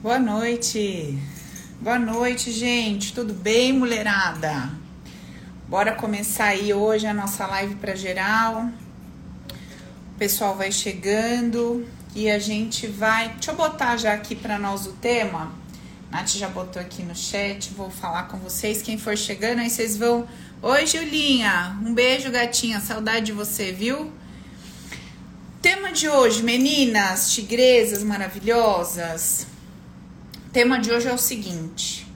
Boa noite. Boa noite, gente. Tudo bem, mulherada? Bora começar aí hoje a nossa live para geral. O pessoal vai chegando e a gente vai. Deixa eu botar já aqui para nós o tema. Nath já botou aqui no chat, vou falar com vocês. Quem for chegando, aí vocês vão. Oi, Julinha. Um beijo, gatinha. Saudade de você, viu? Tema de hoje, meninas, tigresas maravilhosas. Tema de hoje é o seguinte: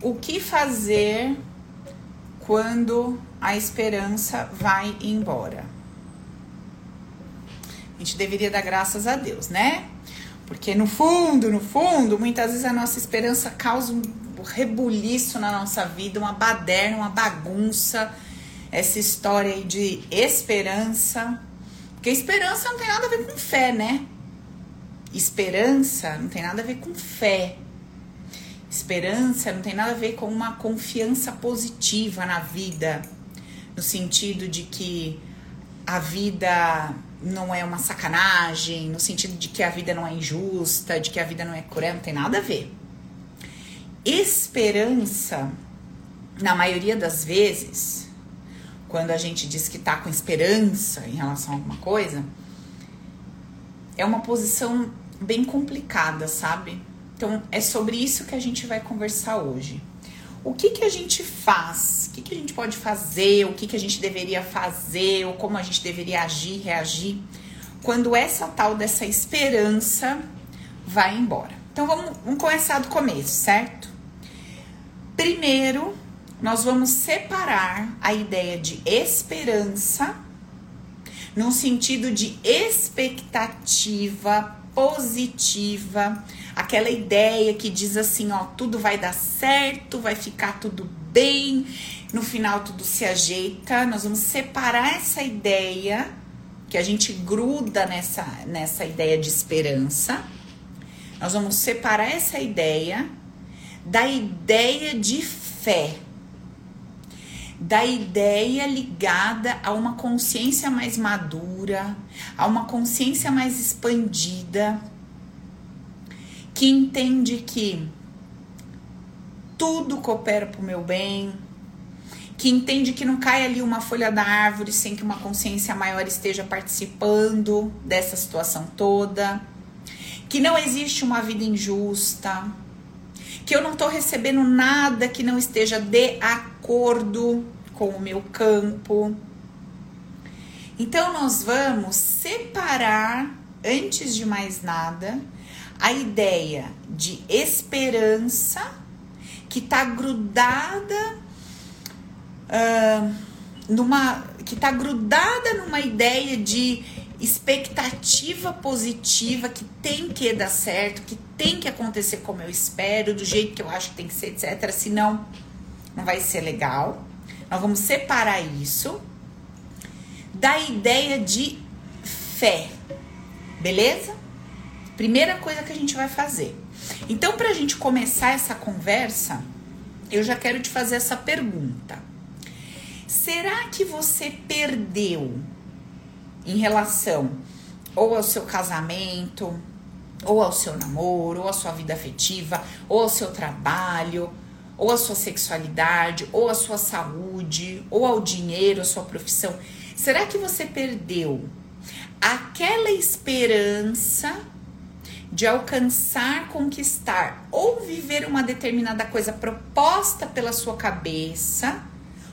o que fazer quando a esperança vai embora? A gente deveria dar graças a Deus, né? Porque no fundo, no fundo, muitas vezes a nossa esperança causa um rebuliço na nossa vida, uma baderna, uma bagunça. Essa história aí de esperança porque esperança não tem nada a ver com fé, né? Esperança não tem nada a ver com fé. Esperança não tem nada a ver com uma confiança positiva na vida, no sentido de que a vida não é uma sacanagem, no sentido de que a vida não é injusta, de que a vida não é cruel, não tem nada a ver. Esperança, na maioria das vezes, quando a gente diz que tá com esperança em relação a alguma coisa, é uma posição bem complicada, sabe? Então é sobre isso que a gente vai conversar hoje. O que, que a gente faz? O que, que a gente pode fazer? O que, que a gente deveria fazer? Ou como a gente deveria agir, reagir? Quando essa tal dessa esperança vai embora. Então vamos, vamos começar do começo, certo? Primeiro, nós vamos separar a ideia de esperança no sentido de expectativa positiva, aquela ideia que diz assim, ó, tudo vai dar certo, vai ficar tudo bem, no final tudo se ajeita. Nós vamos separar essa ideia que a gente gruda nessa nessa ideia de esperança. Nós vamos separar essa ideia da ideia de fé da ideia ligada a uma consciência mais madura, a uma consciência mais expandida, que entende que tudo coopera para o meu bem, que entende que não cai ali uma folha da árvore sem que uma consciência maior esteja participando dessa situação toda, que não existe uma vida injusta, que eu não estou recebendo nada que não esteja de acordo com o meu campo. Então, nós vamos separar, antes de mais nada, a ideia de esperança que está grudada uh, numa que está grudada numa ideia de expectativa positiva que tem que dar certo, que tem que acontecer como eu espero, do jeito que eu acho que tem que ser, etc. Senão, não vai ser legal. Nós vamos separar isso da ideia de fé, beleza? Primeira coisa que a gente vai fazer. Então, para a gente começar essa conversa, eu já quero te fazer essa pergunta. Será que você perdeu em relação ou ao seu casamento, ou ao seu namoro, ou à sua vida afetiva, ou ao seu trabalho, ou à sua sexualidade, ou à sua saúde, ou ao dinheiro, à sua profissão. Será que você perdeu aquela esperança de alcançar, conquistar ou viver uma determinada coisa proposta pela sua cabeça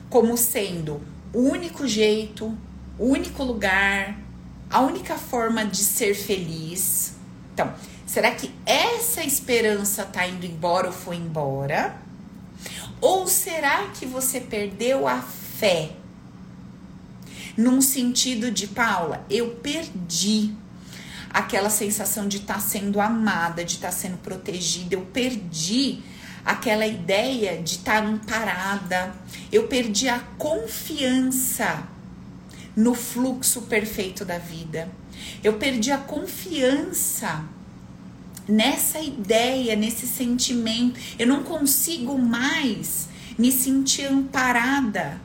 como sendo o único jeito, o único lugar, a única forma de ser feliz? Então, será que essa esperança tá indo embora ou foi embora? Ou será que você perdeu a fé? Num sentido de, Paula, eu perdi aquela sensação de estar tá sendo amada, de estar tá sendo protegida, eu perdi aquela ideia de estar tá amparada, eu perdi a confiança no fluxo perfeito da vida, eu perdi a confiança nessa ideia, nesse sentimento. Eu não consigo mais me sentir amparada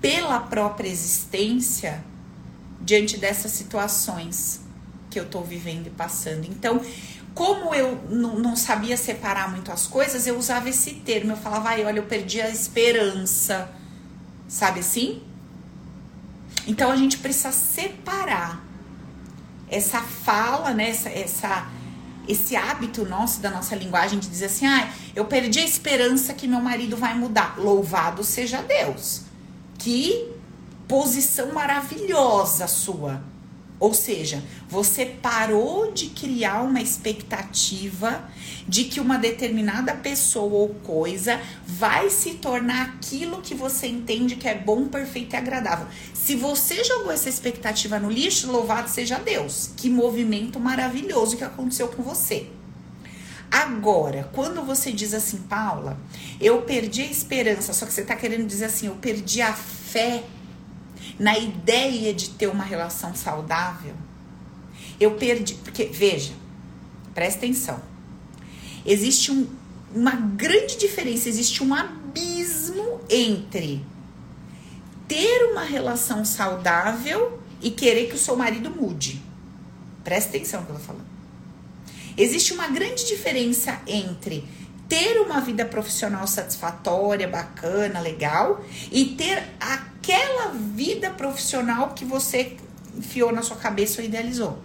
pela própria existência diante dessas situações que eu tô vivendo e passando. Então, como eu não sabia separar muito as coisas, eu usava esse termo. Eu falava, ai, olha, eu perdi a esperança. Sabe assim? Então a gente precisa separar essa fala, né? Essa, essa, esse hábito nosso, da nossa linguagem, de dizer assim: ah, eu perdi a esperança que meu marido vai mudar. Louvado seja Deus. Que posição maravilhosa sua. Ou seja, você parou de criar uma expectativa de que uma determinada pessoa ou coisa vai se tornar aquilo que você entende que é bom, perfeito e agradável. Se você jogou essa expectativa no lixo, louvado seja Deus. Que movimento maravilhoso que aconteceu com você. Agora, quando você diz assim, Paula, eu perdi a esperança, só que você tá querendo dizer assim, eu perdi a fé na ideia de ter uma relação saudável, eu perdi. Porque, veja, presta atenção. Existe um, uma grande diferença, existe um abismo entre ter uma relação saudável e querer que o seu marido mude. Presta atenção no que eu tô falando. Existe uma grande diferença entre ter uma vida profissional satisfatória, bacana, legal, e ter aquela vida profissional que você enfiou na sua cabeça ou idealizou.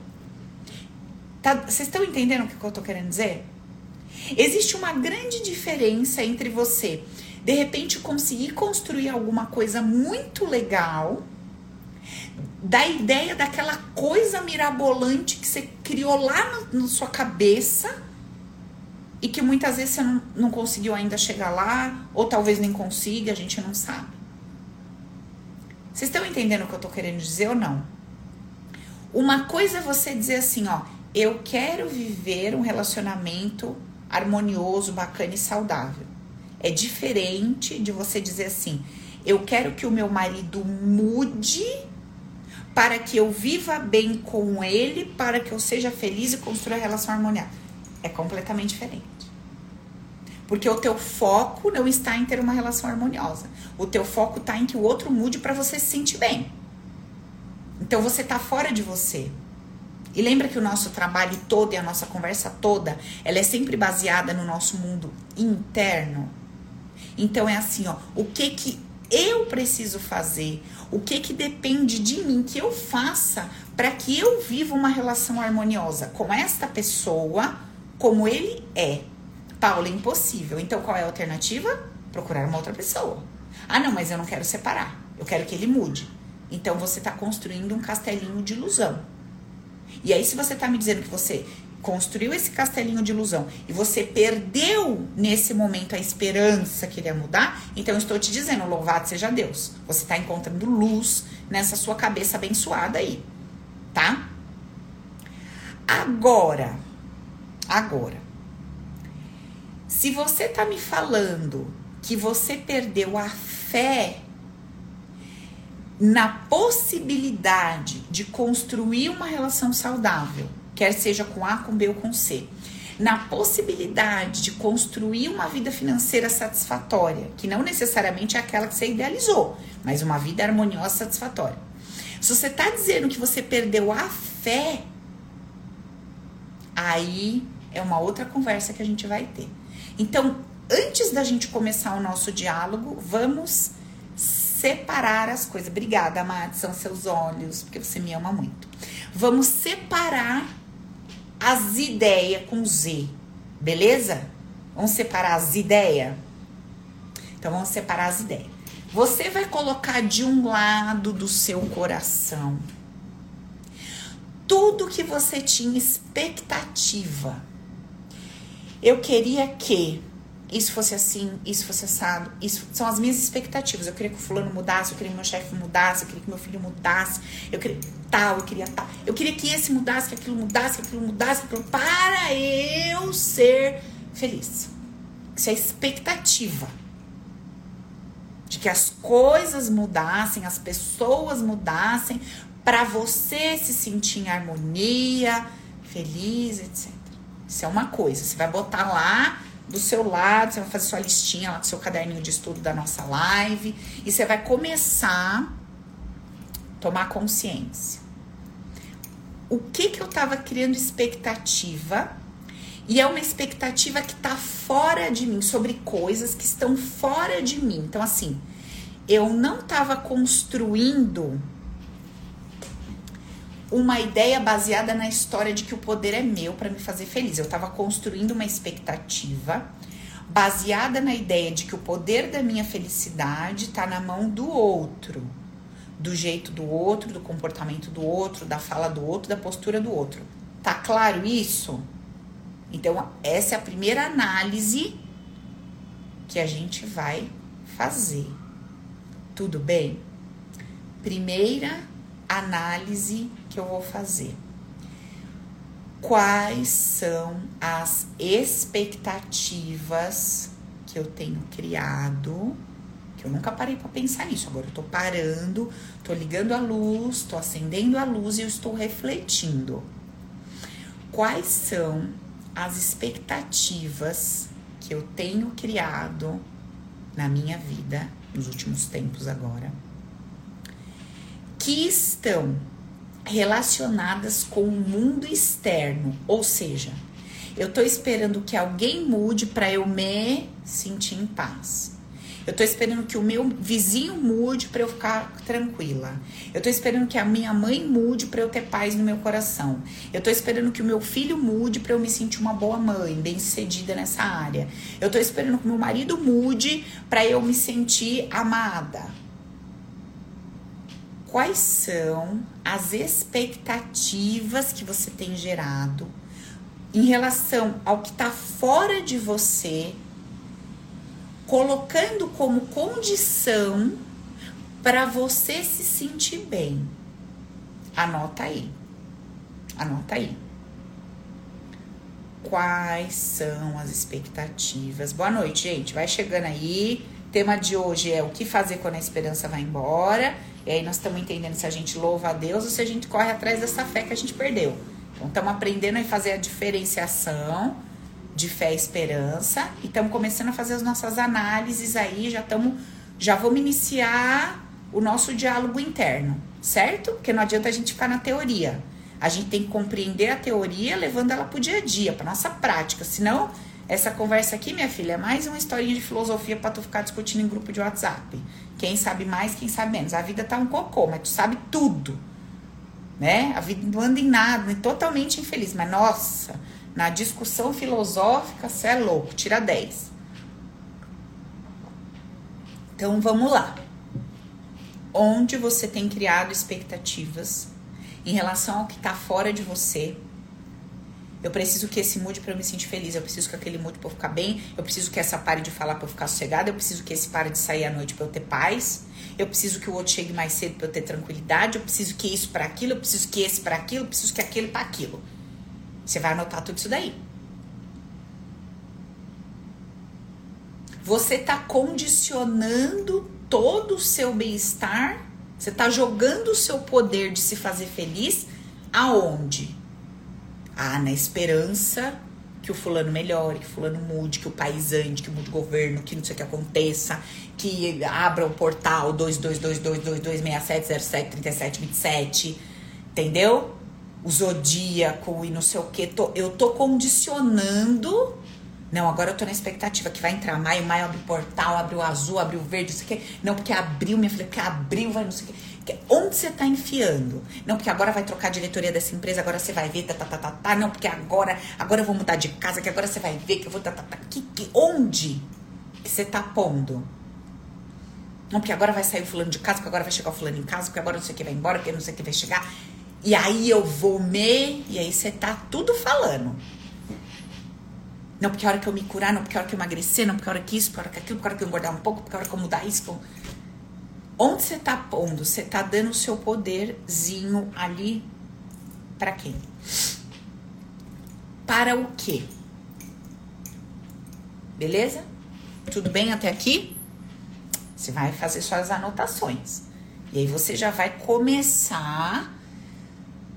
Tá, vocês estão entendendo o que eu tô querendo dizer? Existe uma grande diferença entre você, de repente, conseguir construir alguma coisa muito legal, da ideia daquela coisa mirabolante que você criou lá na sua cabeça e que muitas vezes você não, não conseguiu ainda chegar lá, ou talvez nem consiga, a gente não sabe. Vocês estão entendendo o que eu tô querendo dizer ou não? Uma coisa é você dizer assim, ó, eu quero viver um relacionamento harmonioso, bacana e saudável. É diferente de você dizer assim, eu quero que o meu marido mude para que eu viva bem com ele, para que eu seja feliz e construa relação harmoniosa. É completamente diferente. Porque o teu foco não está em ter uma relação harmoniosa. O teu foco está em que o outro mude para você se sentir bem. Então você está fora de você. E lembra que o nosso trabalho todo e a nossa conversa toda, ela é sempre baseada no nosso mundo interno. Então é assim, ó, o que que eu preciso fazer? O que que depende de mim que eu faça para que eu viva uma relação harmoniosa com esta pessoa, como ele é? Paula, é impossível. Então qual é a alternativa? Procurar uma outra pessoa. Ah, não, mas eu não quero separar. Eu quero que ele mude. Então você está construindo um castelinho de ilusão. E aí, se você está me dizendo que você construiu esse castelinho de ilusão e você perdeu nesse momento a esperança que ele ia mudar, então eu estou te dizendo, louvado seja Deus. Você está encontrando luz nessa sua cabeça abençoada aí, tá? Agora, agora, se você tá me falando que você perdeu a fé na possibilidade de construir uma relação saudável, quer seja com A, com B ou com C, na possibilidade de construir uma vida financeira satisfatória, que não necessariamente é aquela que você idealizou, mas uma vida harmoniosa satisfatória. Se você está dizendo que você perdeu a fé, aí é uma outra conversa que a gente vai ter. Então, antes da gente começar o nosso diálogo, vamos separar as coisas. Obrigada, Amado, são seus olhos, porque você me ama muito. Vamos separar as ideias com Z, beleza? Vamos separar as ideias? Então, vamos separar as ideias. Você vai colocar de um lado do seu coração tudo que você tinha expectativa eu queria que isso fosse assim, isso fosse assado. Isso são as minhas expectativas. Eu queria que o fulano mudasse, eu queria que meu chefe mudasse, eu queria que meu filho mudasse, eu queria tal, eu queria tal. Eu queria que esse mudasse, que aquilo mudasse, que aquilo mudasse, para eu ser feliz. Isso é expectativa. De que as coisas mudassem, as pessoas mudassem, para você se sentir em harmonia, feliz, etc. Isso é uma coisa. Você vai botar lá do seu lado, você vai fazer sua listinha lá do seu caderninho de estudo da nossa live e você vai começar a tomar consciência. o que que eu estava criando expectativa e é uma expectativa que está fora de mim, sobre coisas que estão fora de mim. Então, assim, eu não estava construindo uma ideia baseada na história de que o poder é meu para me fazer feliz. Eu estava construindo uma expectativa baseada na ideia de que o poder da minha felicidade está na mão do outro, do jeito do outro, do comportamento do outro, da fala do outro, da postura do outro. Tá claro isso? Então, essa é a primeira análise que a gente vai fazer. Tudo bem? Primeira análise que eu vou fazer. Quais são as expectativas que eu tenho criado? Que eu nunca parei para pensar nisso. Agora eu tô parando, tô ligando a luz, tô acendendo a luz e eu estou refletindo. Quais são as expectativas que eu tenho criado na minha vida nos últimos tempos agora, que estão relacionadas com o mundo externo, ou seja, eu tô esperando que alguém mude para eu me sentir em paz. Eu tô esperando que o meu vizinho mude para eu ficar tranquila. Eu tô esperando que a minha mãe mude para eu ter paz no meu coração. Eu tô esperando que o meu filho mude para eu me sentir uma boa mãe, bem-sucedida nessa área. Eu tô esperando que o meu marido mude para eu me sentir amada. Quais são as expectativas que você tem gerado em relação ao que está fora de você colocando como condição para você se sentir bem. Anota aí. Anota aí. Quais são as expectativas? Boa noite, gente. Vai chegando aí. Tema de hoje é o que fazer quando a esperança vai embora. E aí nós estamos entendendo se a gente louva a Deus ou se a gente corre atrás dessa fé que a gente perdeu. Então estamos aprendendo a fazer a diferenciação de fé e esperança e estamos começando a fazer as nossas análises aí, já estamos já vamos iniciar o nosso diálogo interno, certo? Porque não adianta a gente ficar na teoria. A gente tem que compreender a teoria levando ela pro dia a dia, para nossa prática, senão essa conversa aqui, minha filha, é mais uma historinha de filosofia para tu ficar discutindo em grupo de WhatsApp. Quem sabe mais, quem sabe menos. A vida tá um cocô, mas tu sabe tudo. Né? A vida não anda em nada, é totalmente infeliz, mas nossa, na discussão filosófica, você é louco, tira 10. Então vamos lá. Onde você tem criado expectativas em relação ao que está fora de você? Eu preciso que esse mude para eu me sentir feliz. Eu preciso que aquele mude para eu ficar bem. Eu preciso que essa pare de falar para eu ficar sossegada. Eu preciso que esse pare de sair à noite para eu ter paz. Eu preciso que o outro chegue mais cedo para eu ter tranquilidade. Eu preciso que isso para aquilo. Eu preciso que esse para aquilo. Eu preciso que aquele para aquilo. Você vai anotar tudo isso daí. Você está condicionando todo o seu bem-estar, você está jogando o seu poder de se fazer feliz aonde? Ah, na esperança que o fulano melhore, que o fulano mude, que o país ande, que mude o governo, que não sei o que aconteça, que abra o portal 22222267073727, entendeu? o zodíaco e não sei o que. Tô, eu tô condicionando. Não, agora eu tô na expectativa que vai entrar maio, maio abre o portal, abre o azul, abre o verde, não sei o que. Não, porque abriu, minha filha, porque abriu, vai não sei o que. Onde você tá enfiando? Não, porque agora vai trocar a diretoria dessa empresa, agora você vai ver, tá, tá, tá, tá, tá. Não, porque agora, agora eu vou mudar de casa, que agora você vai ver que eu vou, tá, tá, tá. Que, que, onde que você tá pondo? Não, porque agora vai sair o fulano de casa, porque agora vai chegar o fulano em casa, porque agora não sei o que vai embora, porque não sei o que vai chegar. E aí eu vou me. E aí você tá tudo falando. Não, porque a hora que eu me curar, não, porque a hora que eu emagrecer, não, porque a hora que isso, porque a hora que aquilo, porque a hora que eu engordar um pouco, porque a hora que eu mudar isso. Onde você tá pondo? Você tá dando o seu poderzinho ali para quem? Para o quê? Beleza? Tudo bem até aqui? Você vai fazer suas anotações. E aí você já vai começar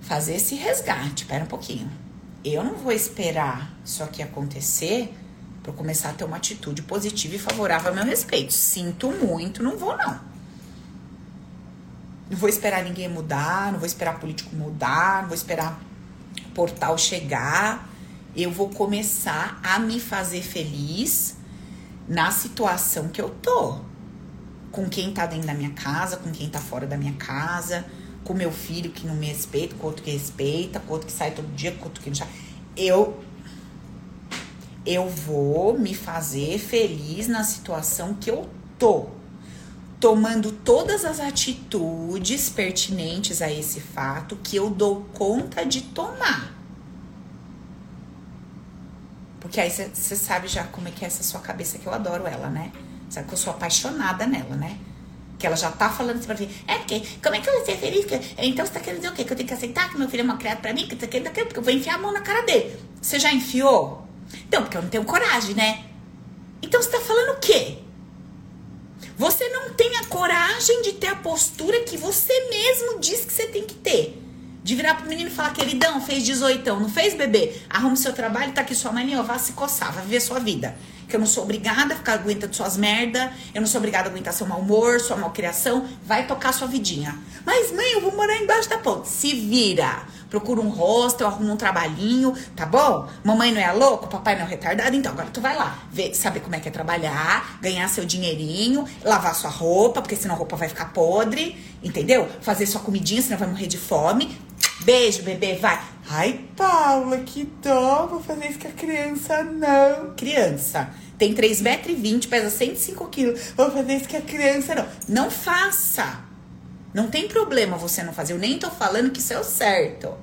fazer esse resgate. Espera um pouquinho. Eu não vou esperar isso aqui acontecer para começar a ter uma atitude positiva e favorável a meu respeito. Sinto muito, não vou não. Não vou esperar ninguém mudar, não vou esperar político mudar, não vou esperar portal chegar. Eu vou começar a me fazer feliz na situação que eu tô. Com quem tá dentro da minha casa, com quem tá fora da minha casa, com meu filho que não me respeita, com outro que respeita, com outro que sai todo dia, com outro que não sai. Eu eu vou me fazer feliz na situação que eu tô, tomando todas as atitudes pertinentes a esse fato que eu dou conta de tomar. Porque aí você sabe já como é que é essa sua cabeça, que eu adoro ela, né? Sabe que eu sou apaixonada nela, né? Que ela já tá falando pra mim, é porque, como é que eu vou ser feliz? Então você tá querendo dizer o quê? Que eu tenho que aceitar que meu filho é mal criado pra mim? Que você querendo aquilo? Porque eu vou enfiar a mão na cara dele. Você já enfiou? Então, porque eu não tenho coragem, né? Então você tá falando o quê? Você não tem a coragem de ter a postura que você mesmo diz que você tem que ter. De virar pro menino e falar, queridão, fez 18, não fez, bebê? Arrume seu trabalho, tá aqui sua mãe, ó, vá se coçar, vá viver sua vida. Que eu não sou obrigada a ficar aguentando suas merda, eu não sou obrigada a aguentar seu mau humor, sua malcriação, vai tocar sua vidinha. Mas, mãe, eu vou morar embaixo da ponte. Se vira procura um hostel, arruma um trabalhinho, tá bom? Mamãe não é louco, papai não é retardado, então agora tu vai lá, ver, saber como é que é trabalhar, ganhar seu dinheirinho, lavar sua roupa, porque senão a roupa vai ficar podre, entendeu? Fazer sua comidinha, senão vai morrer de fome. Beijo, bebê, vai. Ai, Paula, que dó, vou fazer isso com a criança, não. Criança, tem 3,20 metros, pesa 105 quilos, vou fazer isso com a criança, não. Não faça. Não tem problema você não fazer. Eu nem tô falando que isso é o certo.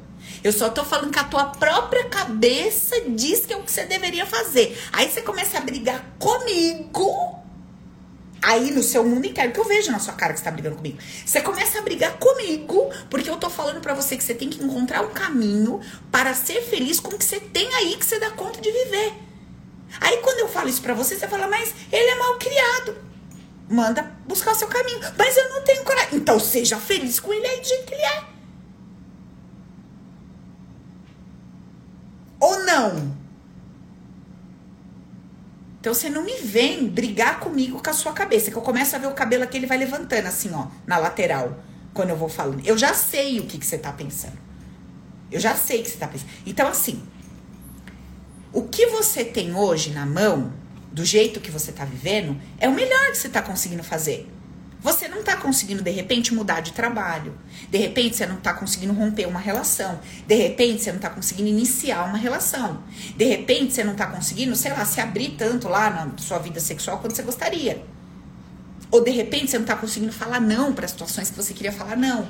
Eu só tô falando que a tua própria cabeça diz que é o que você deveria fazer. Aí você começa a brigar comigo. Aí no seu mundo inteiro, que eu vejo na sua cara que você tá brigando comigo. Você começa a brigar comigo, porque eu tô falando para você que você tem que encontrar um caminho para ser feliz com o que você tem aí que você dá conta de viver. Aí quando eu falo isso pra você, você fala, mas ele é mal criado. Manda buscar o seu caminho. Mas eu não tenho coragem. Então seja feliz com ele aí do jeito que ele é. Ou não? Então você não me vem brigar comigo com a sua cabeça, que eu começo a ver o cabelo aqui, ele vai levantando assim, ó, na lateral, quando eu vou falando. Eu já sei o que, que você tá pensando. Eu já sei o que você tá pensando. Então, assim, o que você tem hoje na mão, do jeito que você tá vivendo, é o melhor que você tá conseguindo fazer. Você não está conseguindo, de repente, mudar de trabalho. De repente, você não está conseguindo romper uma relação. De repente, você não está conseguindo iniciar uma relação. De repente, você não está conseguindo, sei lá, se abrir tanto lá na sua vida sexual quanto você gostaria. Ou de repente, você não está conseguindo falar não para situações que você queria falar não.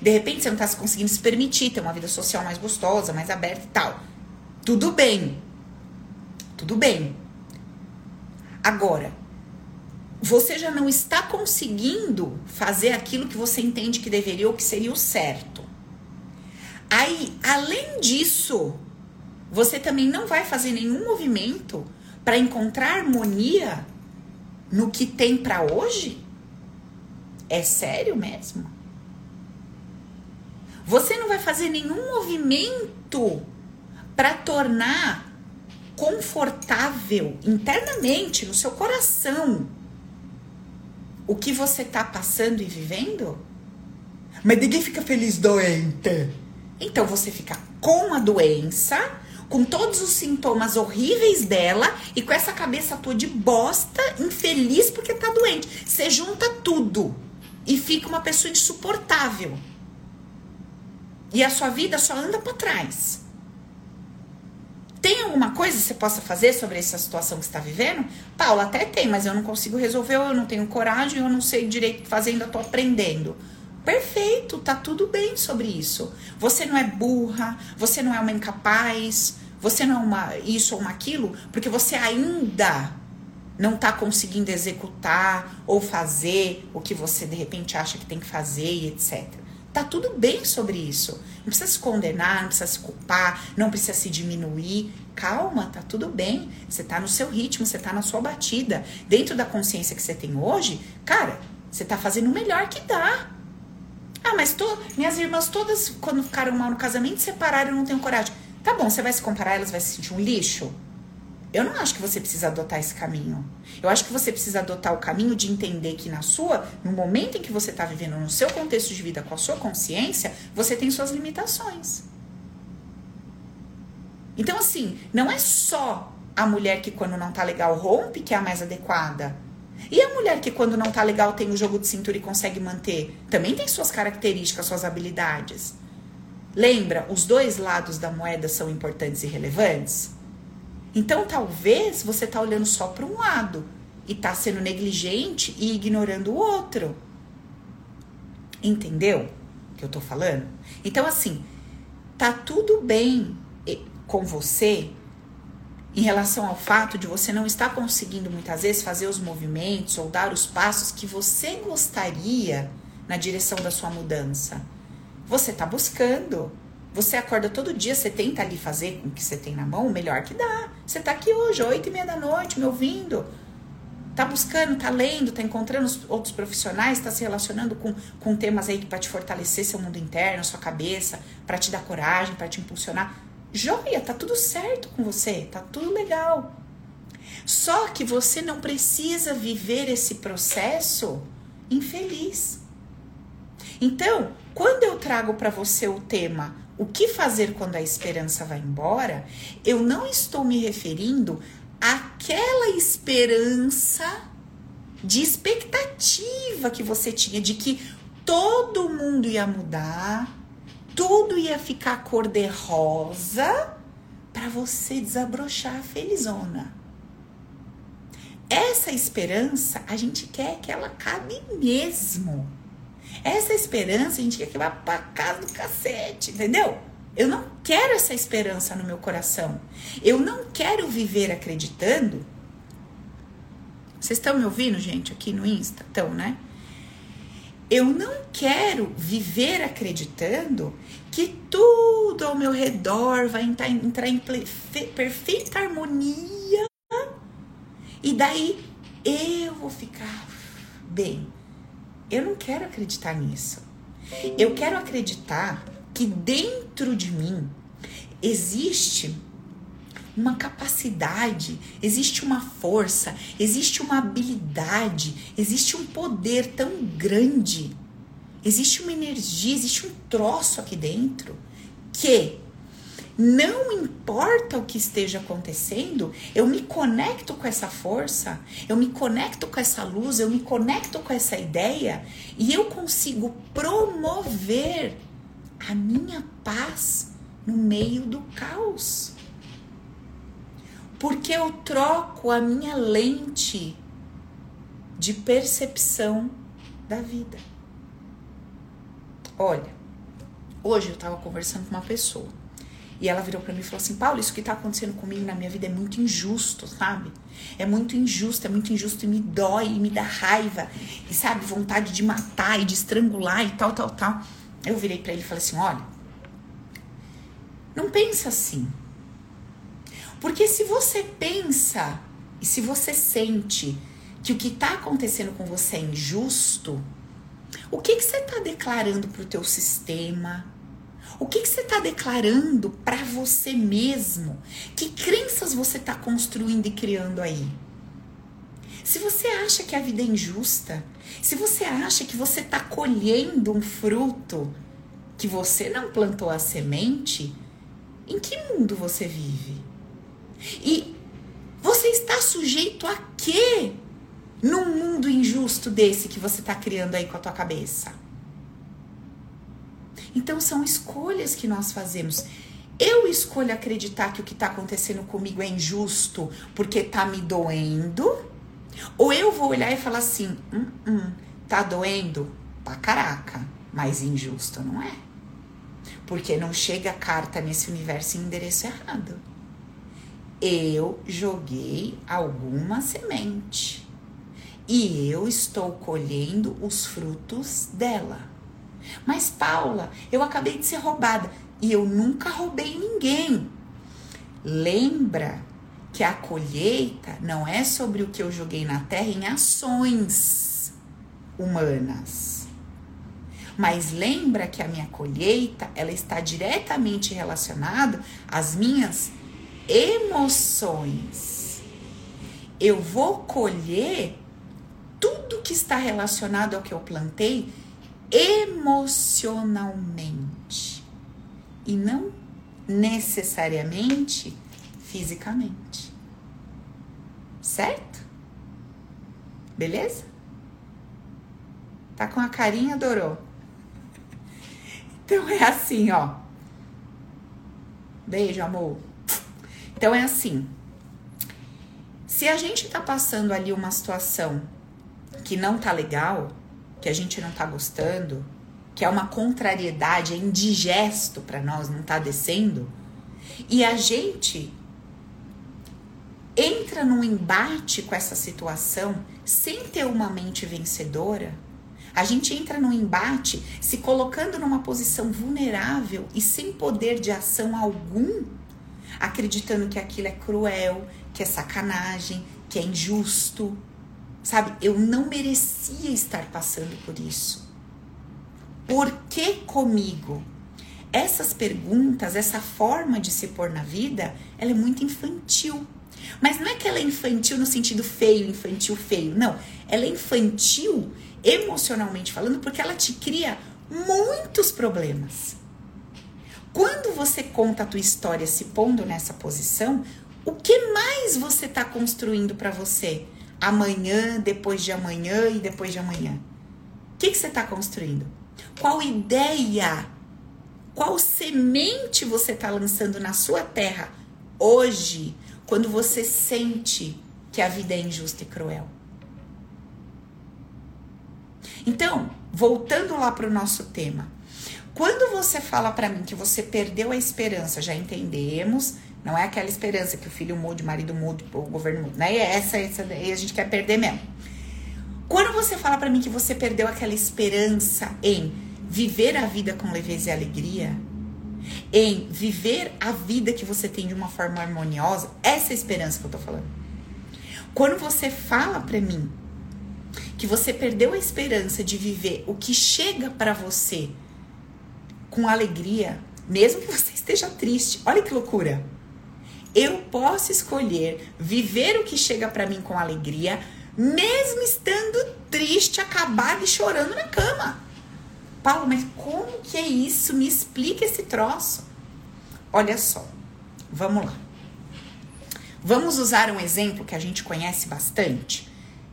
De repente, você não está conseguindo se permitir ter uma vida social mais gostosa, mais aberta e tal. Tudo bem. Tudo bem. Agora, você já não está conseguindo fazer aquilo que você entende que deveria ou que seria o certo. Aí, além disso, você também não vai fazer nenhum movimento para encontrar harmonia no que tem para hoje? É sério mesmo? Você não vai fazer nenhum movimento para tornar confortável internamente no seu coração o que você tá passando e vivendo? Mas ninguém fica feliz doente. Então você fica com a doença, com todos os sintomas horríveis dela e com essa cabeça toda de bosta, infeliz porque tá doente. Você junta tudo e fica uma pessoa insuportável. E a sua vida só anda para trás. Tem alguma coisa que você possa fazer sobre essa situação que está vivendo? Paula, até tem, mas eu não consigo resolver, eu não tenho coragem, eu não sei direito fazer, ainda estou aprendendo. Perfeito, tá tudo bem sobre isso. Você não é burra, você não é uma incapaz, você não é uma isso ou uma aquilo, porque você ainda não está conseguindo executar ou fazer o que você de repente acha que tem que fazer e etc. Tá tudo bem sobre isso. Não precisa se condenar, não precisa se culpar, não precisa se diminuir. Calma, tá tudo bem. Você tá no seu ritmo, você tá na sua batida. Dentro da consciência que você tem hoje, cara, você tá fazendo o melhor que dá. Ah, mas tô, minhas irmãs todas, quando ficaram mal no casamento, separaram, não tenho coragem. Tá bom, você vai se comparar, elas vai se sentir um lixo? Eu não acho que você precisa adotar esse caminho. Eu acho que você precisa adotar o caminho de entender que na sua, no momento em que você está vivendo no seu contexto de vida com a sua consciência, você tem suas limitações. Então, assim, não é só a mulher que quando não tá legal rompe que é a mais adequada. E a mulher que quando não tá legal tem o jogo de cintura e consegue manter, também tem suas características, suas habilidades. Lembra, os dois lados da moeda são importantes e relevantes? Então, talvez você tá olhando só para um lado e tá sendo negligente e ignorando o outro. Entendeu o que eu tô falando? Então, assim, tá tudo bem com você em relação ao fato de você não estar conseguindo muitas vezes fazer os movimentos ou dar os passos que você gostaria na direção da sua mudança. Você está buscando. Você acorda todo dia, você tenta ali fazer com o que você tem na mão o melhor que dá. Você está aqui hoje, oito e meia da noite, me ouvindo. Tá buscando, tá lendo, tá encontrando outros profissionais, tá se relacionando com, com temas aí para te fortalecer seu mundo interno, sua cabeça, para te dar coragem, para te impulsionar joia, tá tudo certo com você, tá tudo legal. Só que você não precisa viver esse processo infeliz. Então, quando eu trago para você o tema o que fazer quando a esperança vai embora, eu não estou me referindo àquela esperança de expectativa que você tinha de que todo mundo ia mudar, tudo ia ficar cor de rosa para você desabrochar felizona. Essa esperança a gente quer que ela cabe mesmo. Essa esperança a gente quer que vá para casa do cacete, entendeu? Eu não quero essa esperança no meu coração. Eu não quero viver acreditando. Vocês estão me ouvindo, gente, aqui no Insta? Estão, né? Eu não quero viver acreditando que tudo ao meu redor vai entrar em perfeita harmonia e daí eu vou ficar bem. Eu não quero acreditar nisso. Eu quero acreditar que dentro de mim existe uma capacidade, existe uma força, existe uma habilidade, existe um poder tão grande, existe uma energia, existe um troço aqui dentro que não importa o que esteja acontecendo, eu me conecto com essa força, eu me conecto com essa luz, eu me conecto com essa ideia e eu consigo promover a minha paz no meio do caos porque eu troco a minha lente de percepção da vida. Olha, hoje eu estava conversando com uma pessoa e ela virou para mim e falou assim: Paulo, isso que está acontecendo comigo na minha vida é muito injusto, sabe? É muito injusto, é muito injusto e me dói, e me dá raiva, e sabe, vontade de matar e de estrangular e tal, tal, tal. Eu virei para ele e falei assim: olha, não pensa assim. Porque se você pensa e se você sente que o que está acontecendo com você é injusto, o que, que você está declarando para o teu sistema? O que, que você está declarando para você mesmo? Que crenças você está construindo e criando aí? Se você acha que a vida é injusta, se você acha que você está colhendo um fruto que você não plantou a semente, em que mundo você vive? E você está sujeito a quê num mundo injusto desse que você está criando aí com a tua cabeça? Então são escolhas que nós fazemos. Eu escolho acreditar que o que está acontecendo comigo é injusto porque está me doendo, ou eu vou olhar e falar assim: hum, hum, tá doendo pra caraca, mas injusto não é. Porque não chega a carta nesse universo em endereço errado eu joguei alguma semente e eu estou colhendo os frutos dela. Mas, Paula, eu acabei de ser roubada e eu nunca roubei ninguém. Lembra que a colheita não é sobre o que eu joguei na terra em ações humanas. Mas lembra que a minha colheita, ela está diretamente relacionada às minhas emoções. eu vou colher tudo que está relacionado ao que eu plantei emocionalmente e não necessariamente fisicamente. Certo? Beleza? Tá com a carinha, Dorô? Então é assim, ó. Beijo, amor. Então é assim. Se a gente tá passando ali uma situação que não tá legal, que a gente não tá gostando, que é uma contrariedade, é indigesto para nós, não tá descendo, e a gente entra num embate com essa situação sem ter uma mente vencedora, a gente entra num embate se colocando numa posição vulnerável e sem poder de ação algum, acreditando que aquilo é cruel, que é sacanagem, que é injusto. Sabe, eu não merecia estar passando por isso. Por que comigo? Essas perguntas, essa forma de se pôr na vida, ela é muito infantil. Mas não é que ela é infantil no sentido feio, infantil feio. Não, ela é infantil emocionalmente falando porque ela te cria muitos problemas. Quando você conta a tua história se pondo nessa posição, o que mais você está construindo para você? Amanhã, depois de amanhã e depois de amanhã. O que, que você está construindo? Qual ideia, qual semente você está lançando na sua terra hoje, quando você sente que a vida é injusta e cruel? Então, voltando lá para o nosso tema, quando você fala para mim que você perdeu a esperança, já entendemos, não é aquela esperança que o filho mude, o marido mude, o governo mude, né? Essa, essa a gente quer perder mesmo. Quando você fala para mim que você perdeu aquela esperança em viver a vida com leveza e alegria, em viver a vida que você tem de uma forma harmoniosa, essa é a esperança que eu tô falando. Quando você fala para mim que você perdeu a esperança de viver o que chega para você com alegria, mesmo que você esteja triste. Olha que loucura. Eu posso escolher viver o que chega para mim com alegria, mesmo estando triste, acabado e chorando na cama. Paulo, mas como que é isso? Me explica esse troço. Olha só, vamos lá. Vamos usar um exemplo que a gente conhece bastante.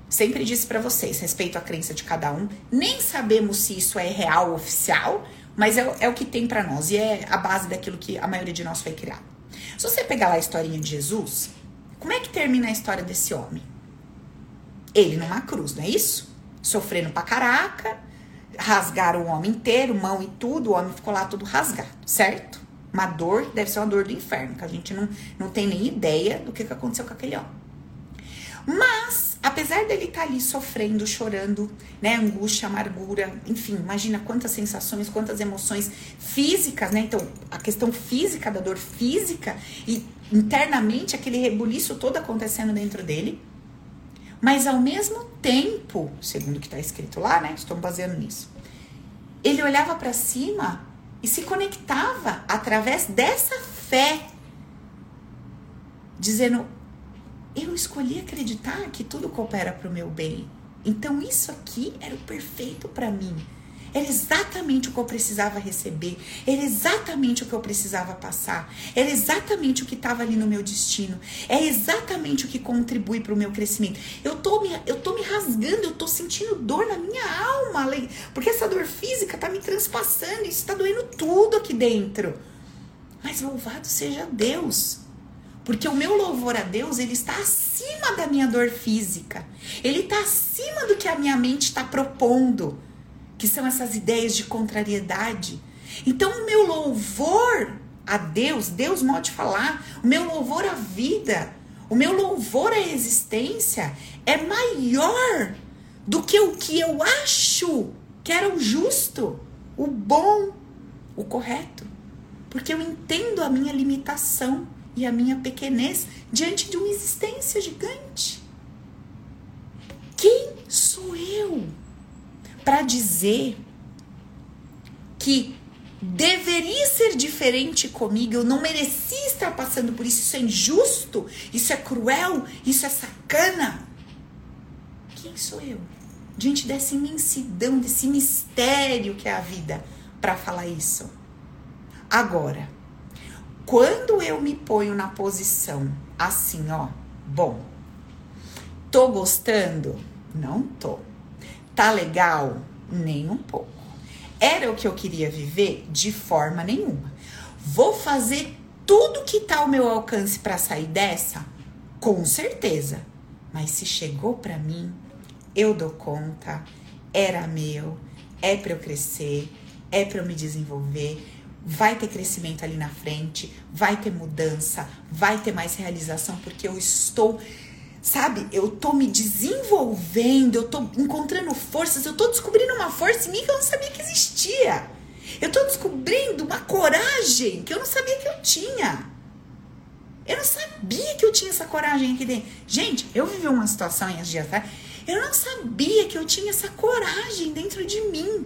Sempre disse para vocês, respeito à crença de cada um. Nem sabemos se isso é real, oficial, mas é, é o que tem para nós e é a base daquilo que a maioria de nós foi criado. Se você pegar lá a historinha de Jesus, como é que termina a história desse homem? Ele numa cruz, não é isso? Sofrendo pra caraca, rasgaram o homem inteiro, mão e tudo, o homem ficou lá todo rasgado, certo? Uma dor, deve ser uma dor do inferno, que a gente não, não tem nem ideia do que, que aconteceu com aquele homem. Mas, apesar dele estar tá ali sofrendo, chorando, né, angústia, amargura, enfim, imagina quantas sensações, quantas emoções físicas, né? Então, a questão física da dor física e internamente aquele rebuliço todo acontecendo dentro dele. Mas ao mesmo tempo, segundo o que está escrito lá, né? Estou baseando nisso. Ele olhava para cima e se conectava através dessa fé, dizendo: Eu escolhi acreditar que tudo coopera para o meu bem. Então isso aqui era o perfeito para mim. Era exatamente o que eu precisava receber, era exatamente o que eu precisava passar, era exatamente o que estava ali no meu destino, é exatamente o que contribui para o meu crescimento. Eu tô, me, eu tô me rasgando, eu tô sentindo dor na minha alma, porque essa dor física tá me transpassando, isso tá doendo tudo aqui dentro. Mas louvado seja Deus. Porque o meu louvor a Deus, ele está acima da minha dor física. Ele está acima do que a minha mente está propondo que são essas ideias de contrariedade. Então, o meu louvor a Deus, Deus de falar, o meu louvor à vida, o meu louvor à existência é maior do que o que eu acho que era o justo, o bom, o correto. Porque eu entendo a minha limitação e a minha pequenez diante de uma existência gigante. Quem sou eu? para dizer que deveria ser diferente comigo, eu não merecia estar passando por isso, isso é injusto, isso é cruel, isso é sacana. Quem sou eu? Diante dessa imensidão, desse mistério que é a vida, para falar isso. Agora, quando eu me ponho na posição assim, ó, bom, tô gostando? Não tô. Tá legal? Nem um pouco. Era o que eu queria viver? De forma nenhuma. Vou fazer tudo que tá ao meu alcance para sair dessa? Com certeza. Mas se chegou para mim, eu dou conta, era meu, é para eu crescer, é para eu me desenvolver, vai ter crescimento ali na frente, vai ter mudança, vai ter mais realização, porque eu estou, sabe, eu tô me desenvolvendo, eu tô encontrando forças, eu tô descobrindo uma força em mim que eu não sabia que existia. Eu tô descobrindo uma coragem que eu não sabia que eu tinha. Eu não sabia que eu tinha essa coragem aqui dentro. Gente, eu vivi uma situação em dias atrás eu não sabia que eu tinha essa coragem dentro de mim.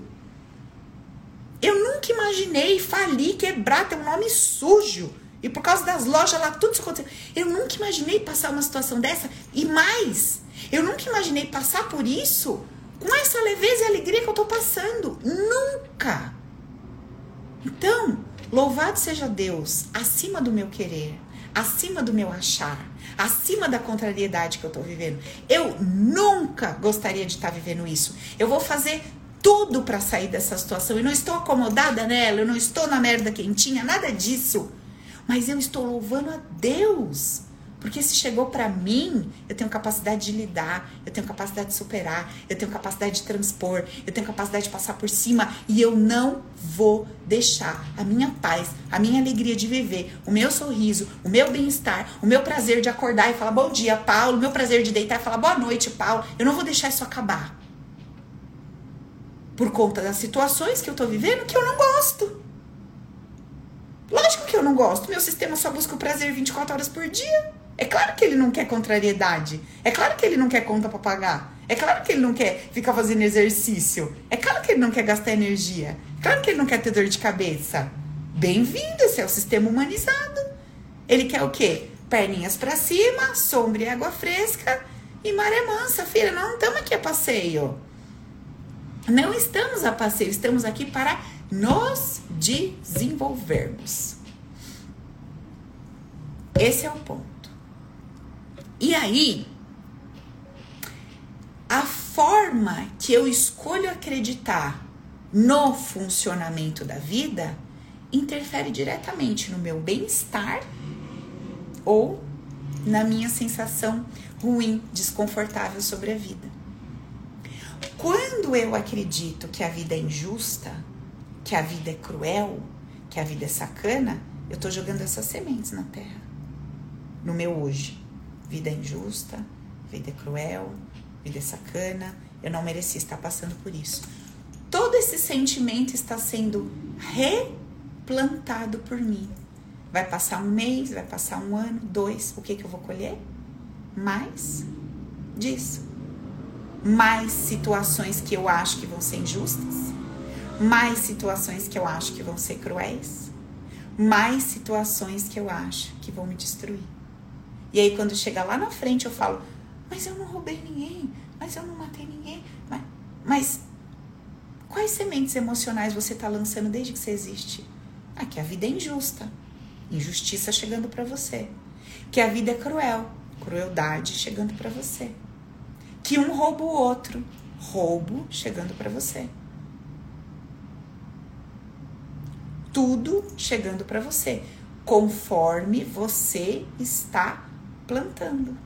Eu nunca imaginei falir, quebrar, ter um nome sujo. E por causa das lojas lá, tudo isso aconteceu. Eu nunca imaginei passar uma situação dessa. E mais, eu nunca imaginei passar por isso com essa leveza e alegria que eu tô passando. Nunca. Então, louvado seja Deus, acima do meu querer, acima do meu achar acima da contrariedade que eu tô vivendo. Eu nunca gostaria de estar tá vivendo isso. Eu vou fazer tudo para sair dessa situação. Eu não estou acomodada nela, eu não estou na merda quentinha, nada disso. Mas eu estou louvando a Deus porque se chegou para mim, eu tenho capacidade de lidar, eu tenho capacidade de superar, eu tenho capacidade de transpor, eu tenho capacidade de passar por cima e eu não vou deixar a minha paz, a minha alegria de viver, o meu sorriso, o meu bem-estar, o meu prazer de acordar e falar bom dia, Paulo, o meu prazer de deitar e falar boa noite, Paulo. Eu não vou deixar isso acabar. Por conta das situações que eu tô vivendo que eu não gosto. Lógico que eu não gosto. Meu sistema só busca o prazer 24 horas por dia. É claro que ele não quer contrariedade. É claro que ele não quer conta para pagar. É claro que ele não quer ficar fazendo exercício. É claro que ele não quer gastar energia. É claro que ele não quer ter dor de cabeça. Bem-vindo, esse é o sistema humanizado. Ele quer o quê? Perninhas para cima, sombra e água fresca e maré mansa, filha. Nós não estamos aqui a passeio. Não estamos a passeio, estamos aqui para nos desenvolvermos. Esse é o ponto. E aí, a forma que eu escolho acreditar no funcionamento da vida interfere diretamente no meu bem-estar ou na minha sensação ruim, desconfortável sobre a vida. Quando eu acredito que a vida é injusta, que a vida é cruel, que a vida é sacana, eu estou jogando essas sementes na terra, no meu hoje. Vida é injusta, vida é cruel, vida é sacana, eu não mereci estar passando por isso. Todo esse sentimento está sendo replantado por mim. Vai passar um mês, vai passar um ano, dois, o que, que eu vou colher? Mais disso. Mais situações que eu acho que vão ser injustas, mais situações que eu acho que vão ser cruéis, mais situações que eu acho que vão me destruir. E aí, quando chega lá na frente, eu falo: Mas eu não roubei ninguém, mas eu não matei ninguém. Mas, mas quais sementes emocionais você está lançando desde que você existe? Ah, que a vida é injusta, injustiça chegando para você. Que a vida é cruel, crueldade chegando para você. Que um rouba o outro, roubo chegando para você. Tudo chegando para você, conforme você está plantando.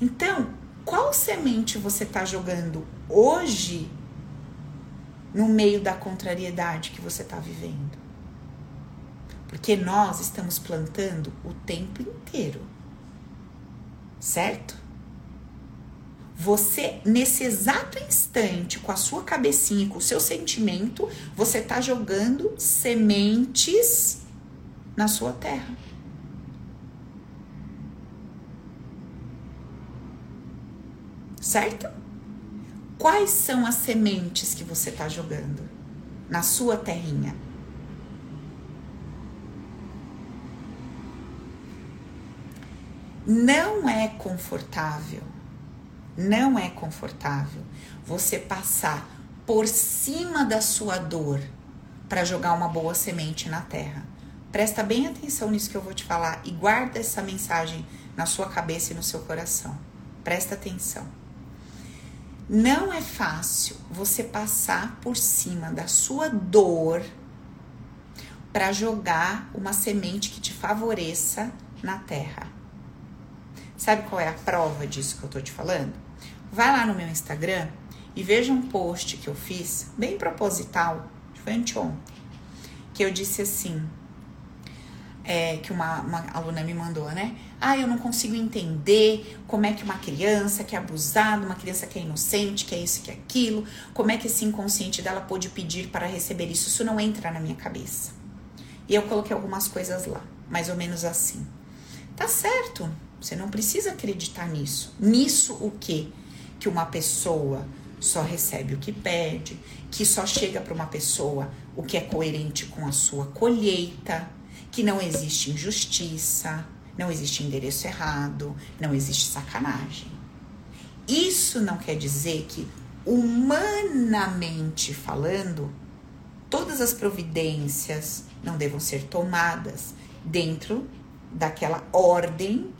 Então, qual semente você está jogando hoje no meio da contrariedade que você está vivendo? Porque nós estamos plantando o tempo inteiro, certo? Você, nesse exato instante, com a sua cabecinha, com o seu sentimento, você está jogando sementes na sua terra. certo? Quais são as sementes que você está jogando? na sua terrinha. Não é confortável, não é confortável você passar por cima da sua dor para jogar uma boa semente na terra. Presta bem atenção nisso que eu vou te falar e guarda essa mensagem na sua cabeça e no seu coração. Presta atenção. Não é fácil você passar por cima da sua dor para jogar uma semente que te favoreça na terra. Sabe qual é a prova disso que eu tô te falando? Vai lá no meu Instagram e veja um post que eu fiz, bem proposital, foi anteontem, que eu disse assim: é, que uma, uma, aluna me mandou, né? Ah, eu não consigo entender como é que uma criança que é abusada, uma criança que é inocente, que é isso, que é aquilo, como é que esse inconsciente dela pôde pedir para receber isso? Isso não entra na minha cabeça. E eu coloquei algumas coisas lá, mais ou menos assim. Tá certo, você não precisa acreditar nisso. Nisso o quê? Que uma pessoa só recebe o que pede, que só chega para uma pessoa o que é coerente com a sua colheita que não existe injustiça, não existe endereço errado, não existe sacanagem. Isso não quer dizer que, humanamente falando, todas as providências não devam ser tomadas dentro daquela ordem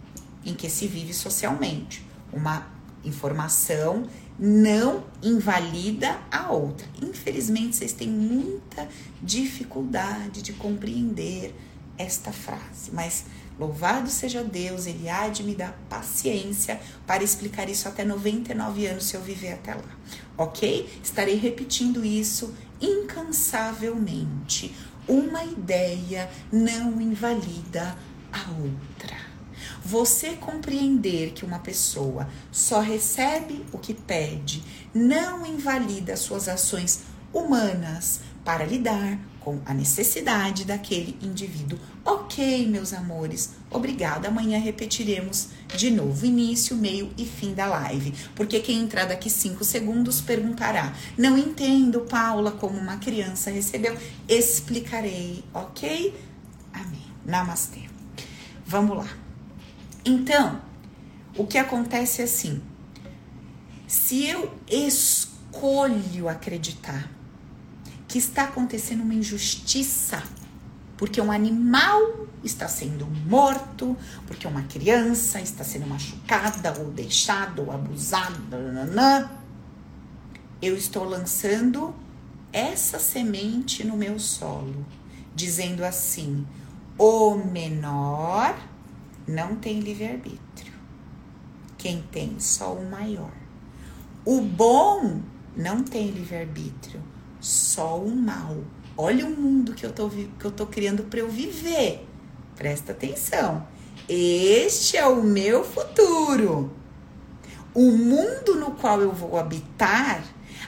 em que se vive socialmente. Uma informação não invalida a outra. Infelizmente, vocês têm muita dificuldade de compreender esta frase, mas louvado seja Deus, Ele há de me dar paciência para explicar isso até 99 anos se eu viver até lá, ok? Estarei repetindo isso incansavelmente. Uma ideia não invalida a outra. Você compreender que uma pessoa só recebe o que pede não invalida suas ações humanas para lidar com a necessidade daquele indivíduo. Ok, meus amores, obrigada. Amanhã repetiremos de novo, início, meio e fim da live. Porque quem entrar daqui cinco segundos perguntará: Não entendo, Paula, como uma criança recebeu. Explicarei, ok? Amém. Namastê. Vamos lá. Então, o que acontece é assim: se eu escolho acreditar que está acontecendo uma injustiça, porque um animal está sendo morto, porque uma criança está sendo machucada ou deixada ou abusada, nananã, eu estou lançando essa semente no meu solo, dizendo assim: o menor não tem livre-arbítrio. Quem tem só o maior. O bom não tem livre-arbítrio só o mal. Olha o mundo que eu tô, que eu tô criando para eu viver. Presta atenção. Este é o meu futuro. O mundo no qual eu vou habitar,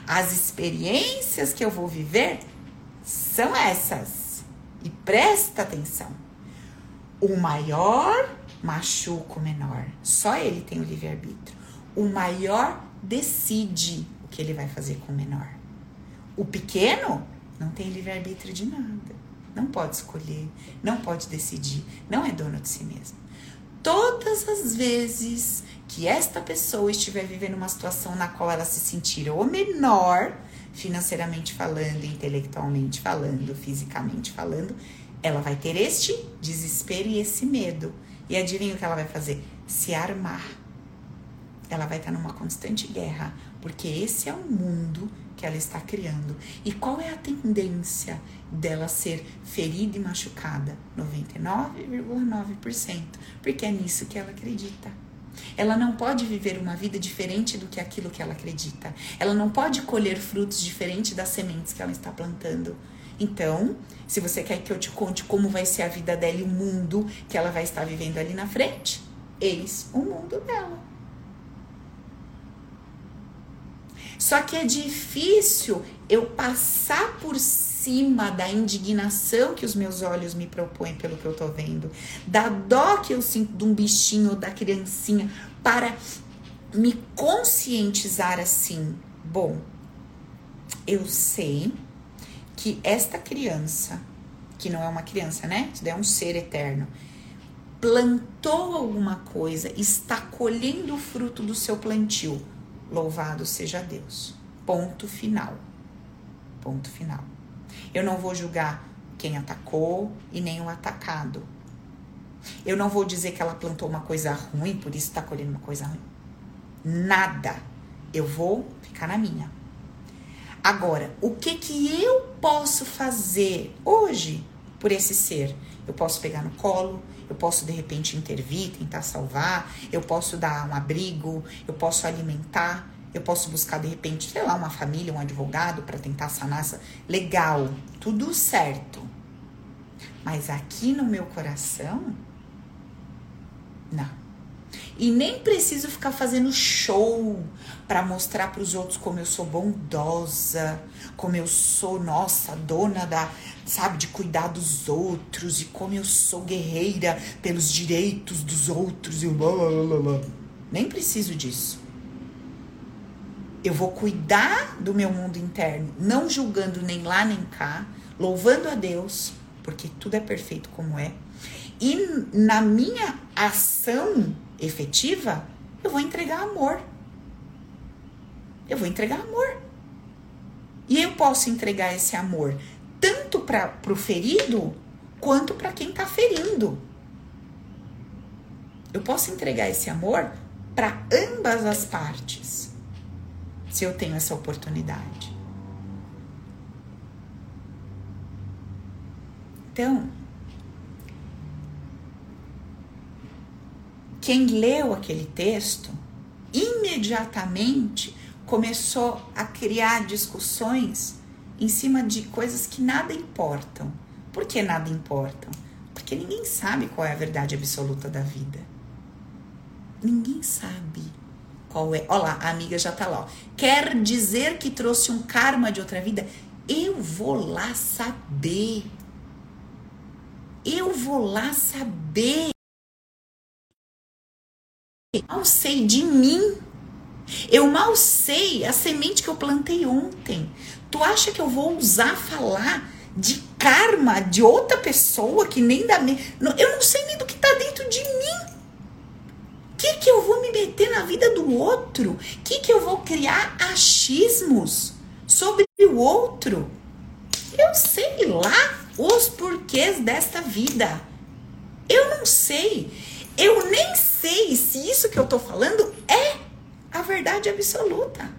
as experiências que eu vou viver são essas. E presta atenção. O maior machuca o menor. Só ele tem o livre-arbítrio. O maior decide o que ele vai fazer com o menor. O pequeno não tem livre-arbítrio de nada. Não pode escolher, não pode decidir, não é dono de si mesmo. Todas as vezes que esta pessoa estiver vivendo uma situação na qual ela se sentir o menor, financeiramente falando, intelectualmente falando, fisicamente falando, ela vai ter este desespero e esse medo. E adivinha o que ela vai fazer? Se armar. Ela vai estar numa constante guerra, porque esse é o mundo que ela está criando. E qual é a tendência dela ser ferida e machucada? 99,9%. Porque é nisso que ela acredita. Ela não pode viver uma vida diferente do que aquilo que ela acredita. Ela não pode colher frutos diferentes das sementes que ela está plantando. Então, se você quer que eu te conte como vai ser a vida dela e o mundo que ela vai estar vivendo ali na frente, eis o mundo dela. Só que é difícil eu passar por cima da indignação que os meus olhos me propõem pelo que eu tô vendo, da dó que eu sinto de um bichinho ou da criancinha, para me conscientizar assim: bom, eu sei que esta criança, que não é uma criança, né? Isso é um ser eterno, plantou alguma coisa, está colhendo o fruto do seu plantio. Louvado seja Deus. Ponto final. Ponto final. Eu não vou julgar quem atacou e nem o atacado. Eu não vou dizer que ela plantou uma coisa ruim, por isso está colhendo uma coisa ruim. Nada. Eu vou ficar na minha. Agora, o que que eu posso fazer hoje por esse ser? Eu posso pegar no colo, eu posso de repente intervir, tentar salvar, eu posso dar um abrigo, eu posso alimentar, eu posso buscar de repente, sei lá, uma família, um advogado para tentar sanar essa. Legal, tudo certo. Mas aqui no meu coração, não. E nem preciso ficar fazendo show para mostrar para os outros como eu sou bondosa, como eu sou, nossa, dona da, sabe, de cuidar dos outros e como eu sou guerreira pelos direitos dos outros e lá, lá, lá, lá. Nem preciso disso. Eu vou cuidar do meu mundo interno, não julgando nem lá nem cá, louvando a Deus, porque tudo é perfeito como é. E na minha ação efetiva, eu vou entregar amor. Eu vou entregar amor. E eu posso entregar esse amor tanto para o ferido quanto para quem está ferindo. Eu posso entregar esse amor para ambas as partes, se eu tenho essa oportunidade. Então, Quem leu aquele texto imediatamente começou a criar discussões em cima de coisas que nada importam. Por que nada importam? Porque ninguém sabe qual é a verdade absoluta da vida. Ninguém sabe qual é. Olha lá, a amiga já tá lá. Ó. Quer dizer que trouxe um karma de outra vida? Eu vou lá saber. Eu vou lá saber mal sei de mim. Eu mal sei a semente que eu plantei ontem. Tu acha que eu vou usar falar de karma de outra pessoa que nem da minha. Eu não sei nem do que tá dentro de mim. Que que eu vou me meter na vida do outro? Que que eu vou criar achismos sobre o outro? Eu sei lá os porquês desta vida. Eu não sei. Eu nem sei se isso que eu tô falando é a verdade absoluta.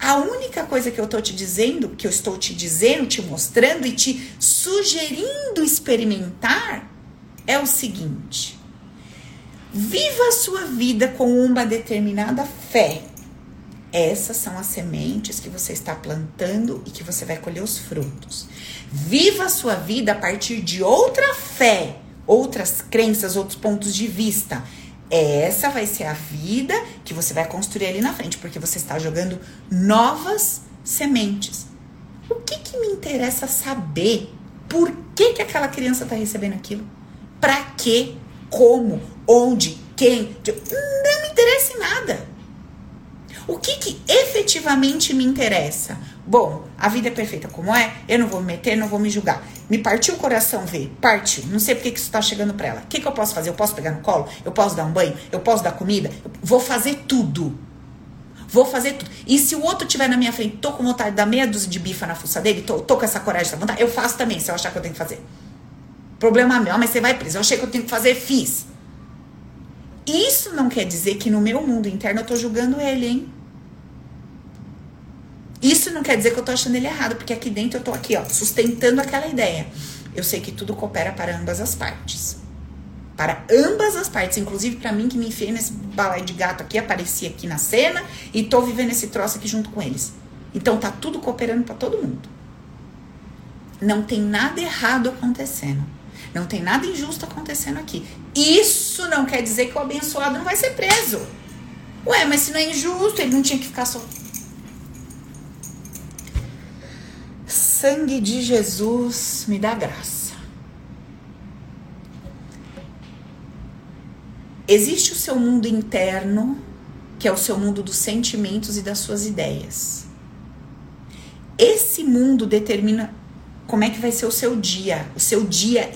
A única coisa que eu tô te dizendo, que eu estou te dizendo, te mostrando e te sugerindo experimentar é o seguinte: viva a sua vida com uma determinada fé. Essas são as sementes que você está plantando e que você vai colher os frutos. Viva a sua vida a partir de outra fé outras crenças, outros pontos de vista. Essa vai ser a vida que você vai construir ali na frente, porque você está jogando novas sementes. O que, que me interessa saber? Por que, que aquela criança está recebendo aquilo? Para quê? Como? Onde? Quem? Não me interessa em nada. O que, que efetivamente me interessa? Bom, a vida é perfeita como é, eu não vou me meter, não vou me julgar. Me partiu o coração ver, partiu. Não sei porque que isso tá chegando pra ela. O que, que eu posso fazer? Eu posso pegar no colo? Eu posso dar um banho? Eu posso dar comida? Eu vou fazer tudo. Vou fazer tudo. E se o outro tiver na minha frente, tô com vontade de dar meia dúzia de bifa na fuça dele, tô, tô com essa coragem, essa vontade, eu faço também, se eu achar que eu tenho que fazer. Problema meu, mas você vai preso. Eu achei que eu tenho que fazer, fiz. Isso não quer dizer que no meu mundo interno eu tô julgando ele, hein? Isso não quer dizer que eu tô achando ele errado, porque aqui dentro eu tô aqui, ó, sustentando aquela ideia. Eu sei que tudo coopera para ambas as partes. Para ambas as partes, inclusive para mim que me enfiei nesse balai de gato aqui, apareci aqui na cena e tô vivendo esse troço aqui junto com eles. Então tá tudo cooperando para todo mundo. Não tem nada errado acontecendo. Não tem nada injusto acontecendo aqui. Isso não quer dizer que o abençoado não vai ser preso. Ué, mas se não é injusto, ele não tinha que ficar solto. Sangue de Jesus me dá graça. Existe o seu mundo interno, que é o seu mundo dos sentimentos e das suas ideias. Esse mundo determina como é que vai ser o seu dia, o seu dia,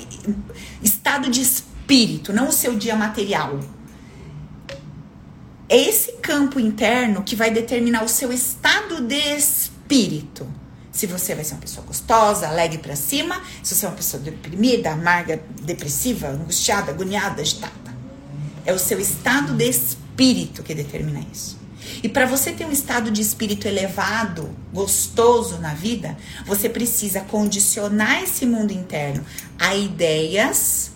estado de espírito, não o seu dia material. É esse campo interno que vai determinar o seu estado de espírito. Se você vai ser uma pessoa gostosa, alegre para cima, se você é uma pessoa deprimida, amarga, depressiva, angustiada, agoniada, agitada. É o seu estado de espírito que determina isso. E para você ter um estado de espírito elevado, gostoso na vida, você precisa condicionar esse mundo interno a ideias,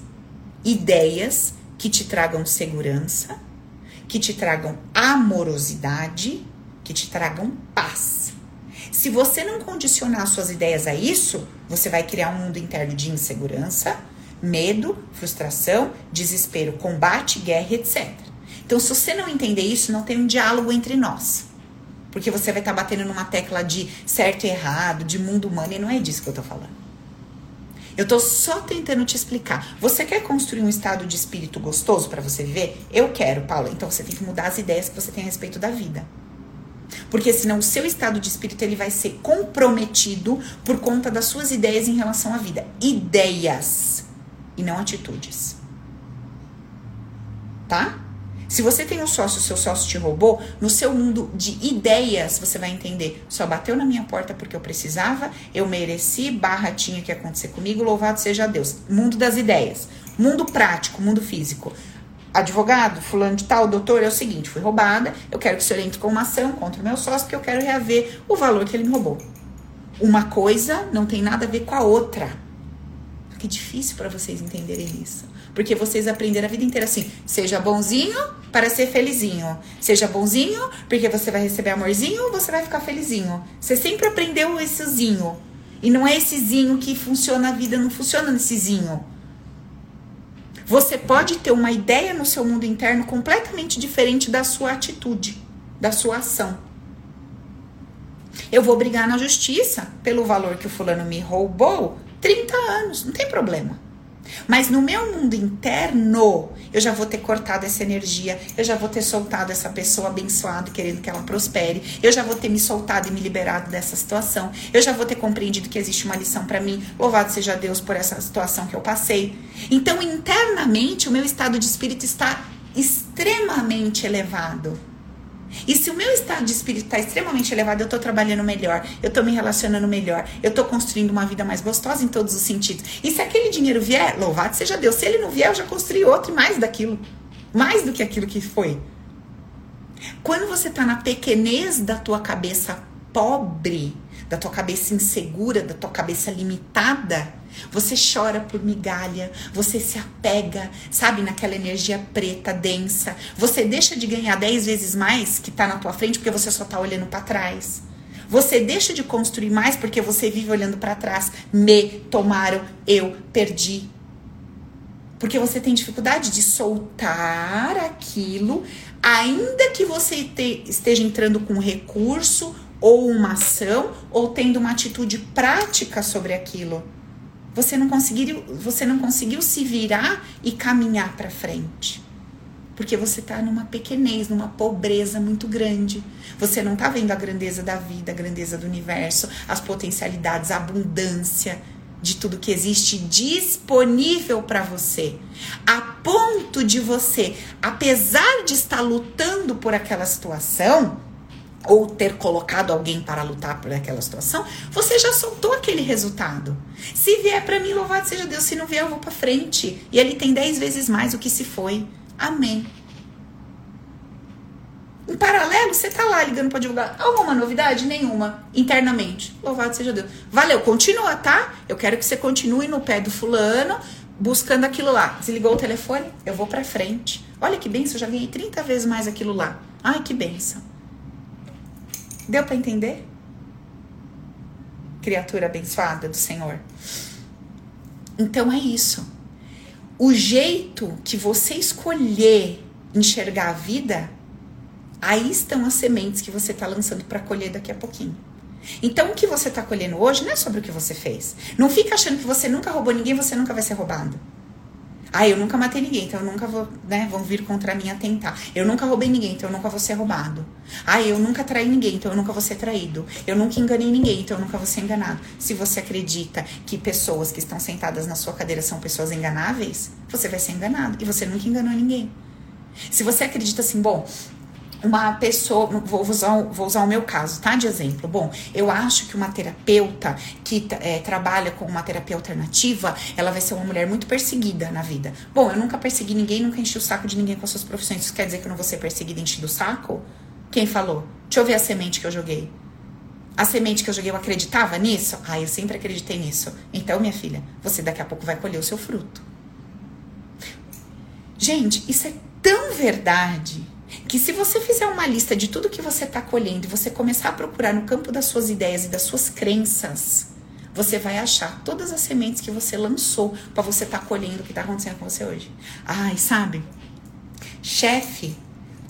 ideias que te tragam segurança, que te tragam amorosidade, que te tragam paz. Se você não condicionar suas ideias a isso, você vai criar um mundo interno de insegurança, medo, frustração, desespero, combate, guerra, etc. Então, se você não entender isso, não tem um diálogo entre nós. Porque você vai estar tá batendo numa tecla de certo e errado, de mundo humano, e não é disso que eu tô falando. Eu tô só tentando te explicar. Você quer construir um estado de espírito gostoso para você viver? Eu quero, Paula. Então você tem que mudar as ideias que você tem a respeito da vida. Porque senão o seu estado de espírito ele vai ser comprometido por conta das suas ideias em relação à vida. Ideias e não atitudes. Tá? Se você tem um sócio, seu sócio te roubou, no seu mundo de ideias, você vai entender. Só bateu na minha porta porque eu precisava, eu mereci, barra tinha que acontecer comigo, louvado seja Deus. Mundo das ideias. Mundo prático, mundo físico. Advogado, fulano de tal, doutor, é o seguinte, fui roubada, eu quero que o senhor entre com uma ação contra o meu sócio, porque eu quero reaver o valor que ele me roubou. Uma coisa não tem nada a ver com a outra. Que difícil para vocês entenderem isso. Porque vocês aprenderam a vida inteira assim: seja bonzinho para ser felizinho. Seja bonzinho porque você vai receber amorzinho você vai ficar felizinho. Você sempre aprendeu essezinho. E não é essezinho que funciona a vida, não funciona nessezinho. Você pode ter uma ideia no seu mundo interno completamente diferente da sua atitude, da sua ação. Eu vou brigar na justiça pelo valor que o fulano me roubou 30 anos, não tem problema. Mas no meu mundo interno, eu já vou ter cortado essa energia, eu já vou ter soltado essa pessoa abençoada, querendo que ela prospere, eu já vou ter me soltado e me liberado dessa situação, eu já vou ter compreendido que existe uma lição para mim. Louvado seja Deus por essa situação que eu passei. Então, internamente, o meu estado de espírito está extremamente elevado. E se o meu estado de espírito está extremamente elevado, eu estou trabalhando melhor, eu estou me relacionando melhor, eu estou construindo uma vida mais gostosa em todos os sentidos. E se aquele dinheiro vier, louvado seja Deus. Se ele não vier, eu já construí outro e mais daquilo. Mais do que aquilo que foi. Quando você está na pequenez da tua cabeça pobre, da tua cabeça insegura, da tua cabeça limitada, você chora por migalha, você se apega, sabe, naquela energia preta, densa. Você deixa de ganhar 10 vezes mais que tá na tua frente porque você só tá olhando para trás. Você deixa de construir mais porque você vive olhando para trás. Me tomaram, eu perdi. Porque você tem dificuldade de soltar aquilo, ainda que você te, esteja entrando com recurso ou uma ação, ou tendo uma atitude prática sobre aquilo. Você não conseguiu, você não conseguiu se virar e caminhar para frente. Porque você está numa pequenez, numa pobreza muito grande. Você não está vendo a grandeza da vida, a grandeza do universo, as potencialidades, a abundância de tudo que existe disponível para você. A ponto de você, apesar de estar lutando por aquela situação, ou ter colocado alguém para lutar por aquela situação, você já soltou aquele resultado. Se vier para mim, louvado seja Deus. Se não vier, eu vou para frente. E ele tem dez vezes mais o que se foi. Amém. Em paralelo, você tá lá ligando para divulgar alguma novidade? Nenhuma. Internamente. Louvado seja Deus. Valeu, continua, tá? Eu quero que você continue no pé do fulano, buscando aquilo lá. Desligou o telefone? Eu vou para frente. Olha que benção, eu já ganhei 30 vezes mais aquilo lá. Ai, que benção. Deu para entender? Criatura abençoada do Senhor. Então é isso. O jeito que você escolher enxergar a vida, aí estão as sementes que você está lançando para colher daqui a pouquinho. Então, o que você está colhendo hoje não é sobre o que você fez. Não fica achando que você nunca roubou ninguém, você nunca vai ser roubado. Ah, eu nunca matei ninguém, então eu nunca vou, né? Vão vir contra mim atentar. Eu nunca roubei ninguém, então eu nunca vou ser roubado. Ah, eu nunca traí ninguém, então eu nunca vou ser traído. Eu nunca enganei ninguém, então eu nunca vou ser enganado. Se você acredita que pessoas que estão sentadas na sua cadeira são pessoas enganáveis, você vai ser enganado. E você nunca enganou ninguém. Se você acredita assim, bom, uma pessoa, vou usar, vou usar o meu caso, tá? De exemplo. Bom, eu acho que uma terapeuta que é, trabalha com uma terapia alternativa, ela vai ser uma mulher muito perseguida na vida. Bom, eu nunca persegui ninguém, nunca enchi o saco de ninguém com as suas profissões. Isso quer dizer que eu não vou ser perseguida e o saco? Quem falou? Deixa eu ver a semente que eu joguei. A semente que eu joguei, eu acreditava nisso? Ah, eu sempre acreditei nisso. Então, minha filha, você daqui a pouco vai colher o seu fruto. Gente, isso é tão verdade que se você fizer uma lista de tudo que você está colhendo e você começar a procurar no campo das suas ideias e das suas crenças, você vai achar todas as sementes que você lançou para você estar tá colhendo o que está acontecendo com você hoje. Ai, sabe? Chefe,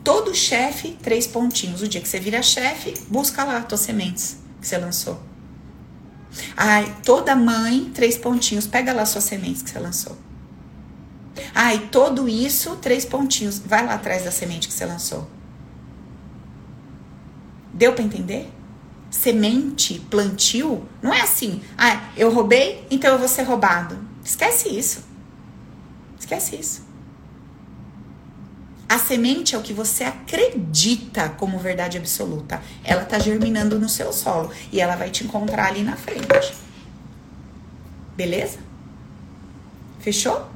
todo chefe, três pontinhos. O dia que você vira chefe, busca lá as tuas sementes que você lançou. Ai, toda mãe, três pontinhos, pega lá suas sementes que você lançou. Ah, e todo isso, três pontinhos. Vai lá atrás da semente que você lançou. Deu para entender? Semente, plantio, não é assim. Ah, eu roubei, então eu vou ser roubado. Esquece isso. Esquece isso. A semente é o que você acredita como verdade absoluta. Ela está germinando no seu solo e ela vai te encontrar ali na frente. Beleza? Fechou?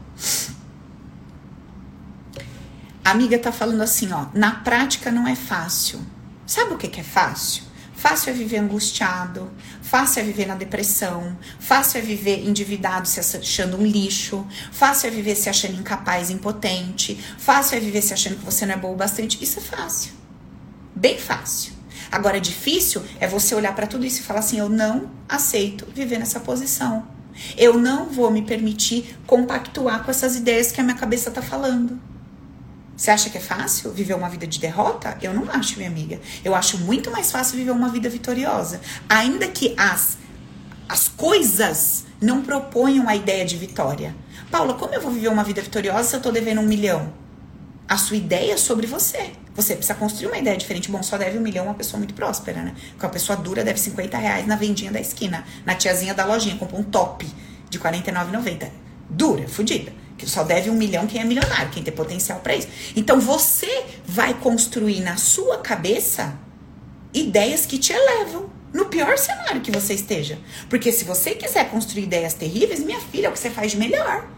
A amiga tá falando assim, ó, na prática não é fácil. Sabe o que, que é fácil? Fácil é viver angustiado, fácil é viver na depressão, fácil é viver endividado se achando um lixo, fácil é viver se achando incapaz, impotente, fácil é viver se achando que você não é bom o bastante. Isso é fácil. Bem fácil. Agora, difícil é você olhar para tudo isso e falar assim: eu não aceito viver nessa posição. Eu não vou me permitir compactuar com essas ideias que a minha cabeça tá falando. Você acha que é fácil viver uma vida de derrota? Eu não acho, minha amiga. Eu acho muito mais fácil viver uma vida vitoriosa. Ainda que as, as coisas não proponham a ideia de vitória. Paula, como eu vou viver uma vida vitoriosa se eu tô devendo um milhão? A sua ideia é sobre você. Você precisa construir uma ideia diferente. Bom, só deve um milhão uma pessoa muito próspera, né? Porque uma pessoa dura deve 50 reais na vendinha da esquina, na tiazinha da lojinha, compra um top de R$ 49,90. Dura, fodida que só deve um milhão quem é milionário, quem tem potencial para isso. Então você vai construir na sua cabeça ideias que te elevam no pior cenário que você esteja. Porque se você quiser construir ideias terríveis, minha filha, é o que você faz de melhor.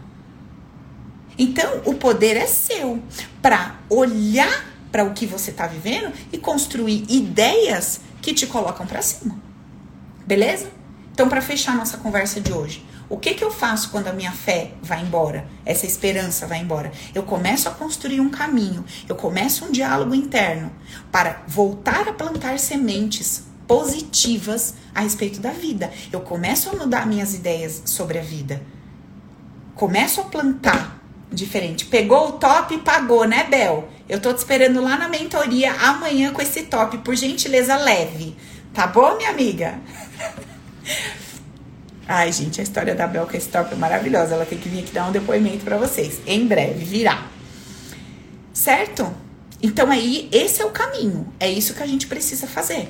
Então, o poder é seu para olhar para o que você está vivendo e construir ideias que te colocam para cima. Beleza? Então, para fechar nossa conversa de hoje, o que, que eu faço quando a minha fé vai embora? Essa esperança vai embora? Eu começo a construir um caminho, eu começo um diálogo interno para voltar a plantar sementes positivas a respeito da vida. Eu começo a mudar minhas ideias sobre a vida. Começo a plantar diferente. Pegou o top e pagou, né, Bel? Eu tô te esperando lá na mentoria amanhã com esse top, por gentileza, leve. Tá bom, minha amiga? Ai, gente, a história da Bel Stop é maravilhosa. Ela tem que vir aqui dar um depoimento para vocês. Em breve virá. Certo? Então aí, esse é o caminho. É isso que a gente precisa fazer.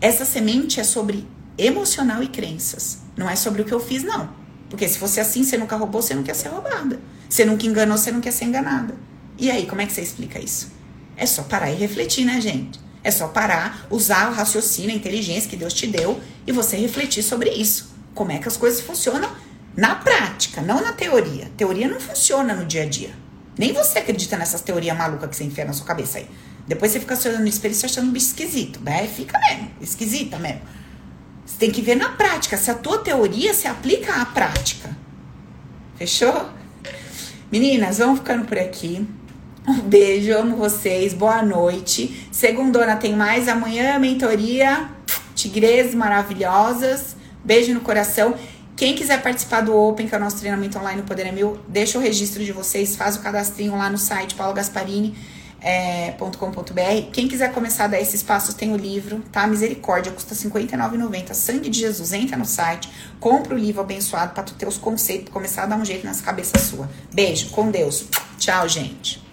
Essa semente é sobre emocional e crenças. Não é sobre o que eu fiz, não. Porque se fosse assim, você nunca roubou, você não quer ser roubada. Você nunca enganou, você não quer ser enganada. E aí, como é que você explica isso? É só parar e refletir, né, gente? É só parar, usar o raciocínio, a inteligência que Deus te deu e você refletir sobre isso como é que as coisas funcionam na prática, não na teoria. Teoria não funciona no dia a dia. Nem você acredita nessas teorias malucas que você enfia na sua cabeça aí. Depois você fica se olhando no espelho e se achando um bicho esquisito. É, fica mesmo, esquisita mesmo. Você tem que ver na prática. Se a tua teoria se aplica à prática. Fechou? Meninas, vamos ficando por aqui. Um beijo, amo vocês. Boa noite. Segundona tem mais. Amanhã, mentoria. Tigres maravilhosas. Beijo no coração. Quem quiser participar do Open, que é o nosso treinamento online no Poder é Meu, deixa o registro de vocês, faz o cadastrinho lá no site Paulo Gasparini. é. Quem quiser começar a dar esses passos, tem o livro, tá? Misericórdia, custa R$ 59,90. Sangue de Jesus, entra no site, compra o livro abençoado para tu ter os conceitos, começar a dar um jeito nas cabeças sua. Beijo, com Deus. Tchau, gente.